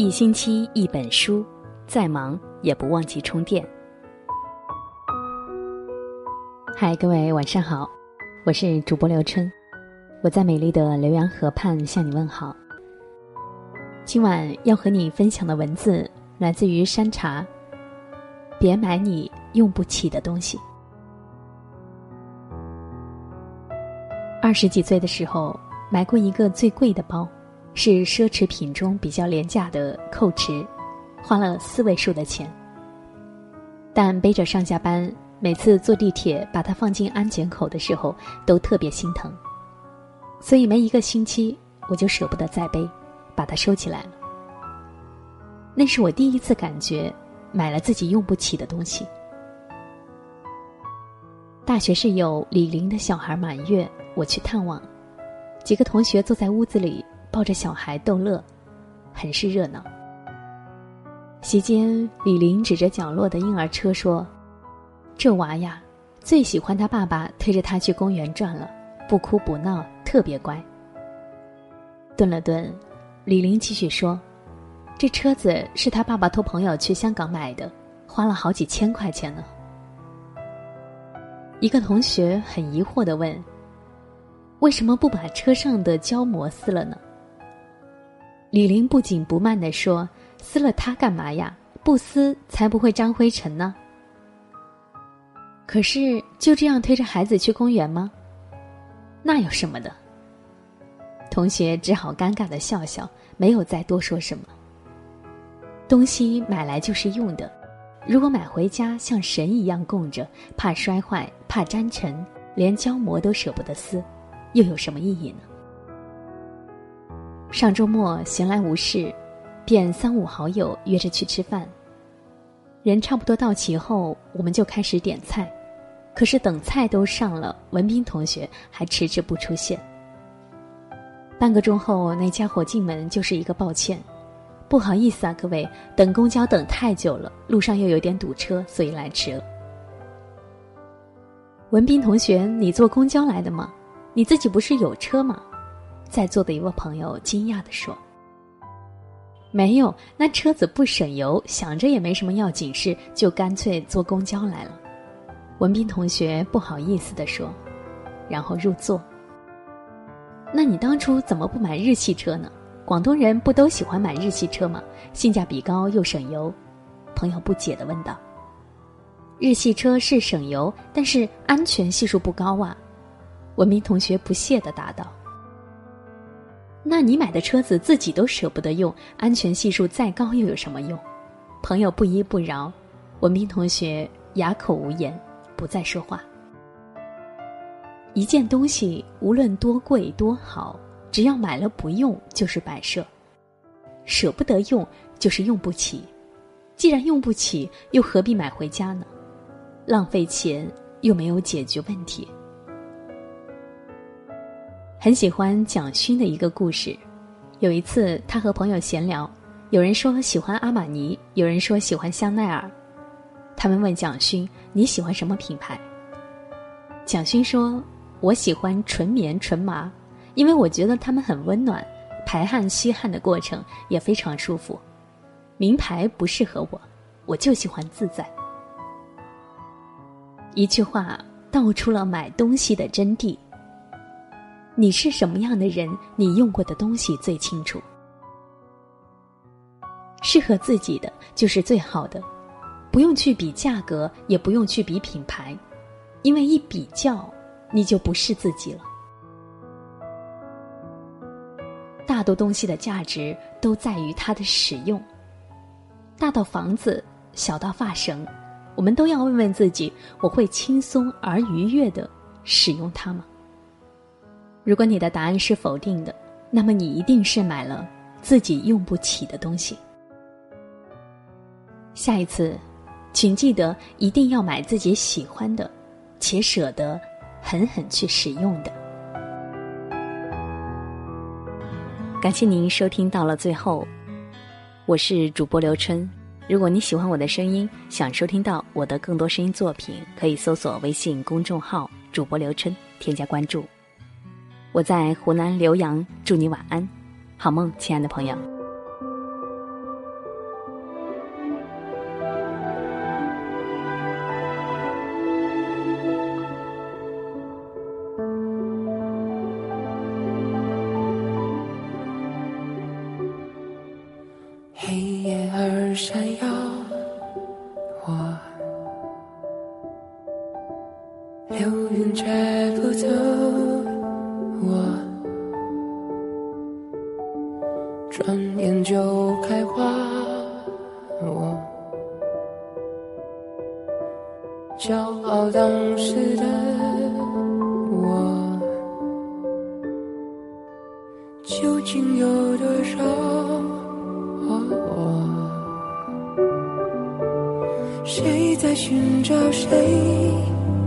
一星期一本书，再忙也不忘记充电。嗨，各位晚上好，我是主播刘春，我在美丽的浏阳河畔向你问好。今晚要和你分享的文字来自于山茶。别买你用不起的东西。二十几岁的时候，买过一个最贵的包，是奢侈品中比较廉价的蔻驰，花了四位数的钱。但背着上下班，每次坐地铁把它放进安检口的时候，都特别心疼，所以没一个星期我就舍不得再背，把它收起来了。那是我第一次感觉。买了自己用不起的东西。大学室友李玲的小孩满月，我去探望，几个同学坐在屋子里抱着小孩逗乐，很是热闹。席间，李玲指着角落的婴儿车说：“这娃呀，最喜欢他爸爸推着他去公园转了，不哭不闹，特别乖。”顿了顿，李玲继续说。这车子是他爸爸托朋友去香港买的，花了好几千块钱呢。一个同学很疑惑的问：“为什么不把车上的胶膜撕了呢？”李玲不紧不慢的说：“撕了它干嘛呀？不撕才不会沾灰尘呢。”可是就这样推着孩子去公园吗？那有什么的？同学只好尴尬的笑笑，没有再多说什么。东西买来就是用的，如果买回家像神一样供着，怕摔坏，怕沾尘，连胶膜都舍不得撕，又有什么意义呢？上周末闲来无事，便三五好友约着去吃饭。人差不多到齐后，我们就开始点菜，可是等菜都上了，文斌同学还迟迟不出现。半个钟后，那家伙进门就是一个抱歉。不好意思啊，各位，等公交等太久了，路上又有点堵车，所以来迟了。文斌同学，你坐公交来的吗？你自己不是有车吗？在座的一位朋友惊讶的说：“没有，那车子不省油，想着也没什么要紧事，就干脆坐公交来了。”文斌同学不好意思的说，然后入座。那你当初怎么不买日系车呢？广东人不都喜欢买日系车吗？性价比高又省油。朋友不解的问道：“日系车是省油，但是安全系数不高啊。”文明同学不屑的答道：“那你买的车子自己都舍不得用，安全系数再高又有什么用？”朋友不依不饶，文斌同学哑口无言，不再说话。一件东西无论多贵多好。只要买了不用，就是摆设；舍不得用，就是用不起。既然用不起，又何必买回家呢？浪费钱又没有解决问题。很喜欢蒋勋的一个故事。有一次，他和朋友闲聊，有人说喜欢阿玛尼，有人说喜欢香奈儿。他们问蒋勋：“你喜欢什么品牌？”蒋勋说：“我喜欢纯棉纯麻。”因为我觉得它们很温暖，排汗吸汗的过程也非常舒服。名牌不适合我，我就喜欢自在。一句话道出了买东西的真谛。你是什么样的人，你用过的东西最清楚。适合自己的就是最好的，不用去比价格，也不用去比品牌，因为一比较，你就不是自己了。大多东西的价值都在于它的使用。大到房子，小到发绳，我们都要问问自己：我会轻松而愉悦的使用它吗？如果你的答案是否定的，那么你一定是买了自己用不起的东西。下一次，请记得一定要买自己喜欢的，且舍得狠狠去使用的。感谢您收听到了最后，我是主播刘春。如果你喜欢我的声音，想收听到我的更多声音作品，可以搜索微信公众号“主播刘春”，添加关注。我在湖南浏阳祝你晚安好梦亲爱的朋友。黑夜而闪耀我流云却不走。我，转眼就开花，我骄傲当时的我，究竟有多少我？谁在寻找谁？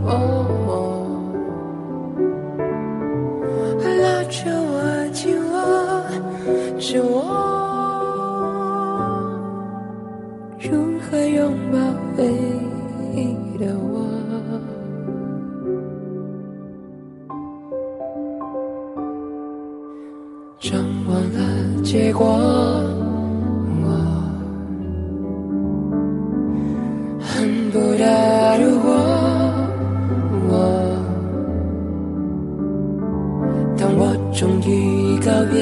拉是我，如何拥抱唯一的我？掌握了结果我，恨。不得如果我，当我终于告别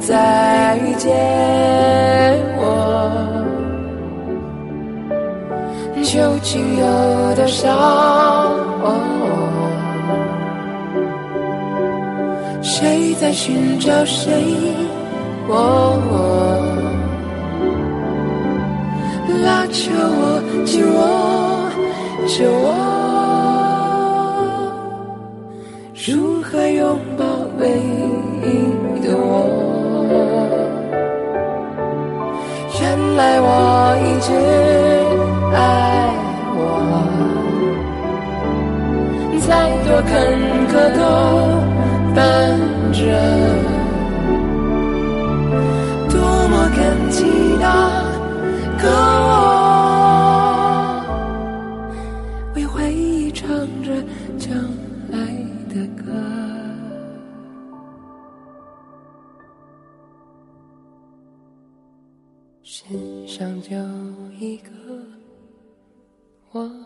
再见我，究竟有多少？谁在寻找谁？我拉着我，紧握着我，如何拥抱爱我一直爱我，再多坎坷都伴着。身上就一个我。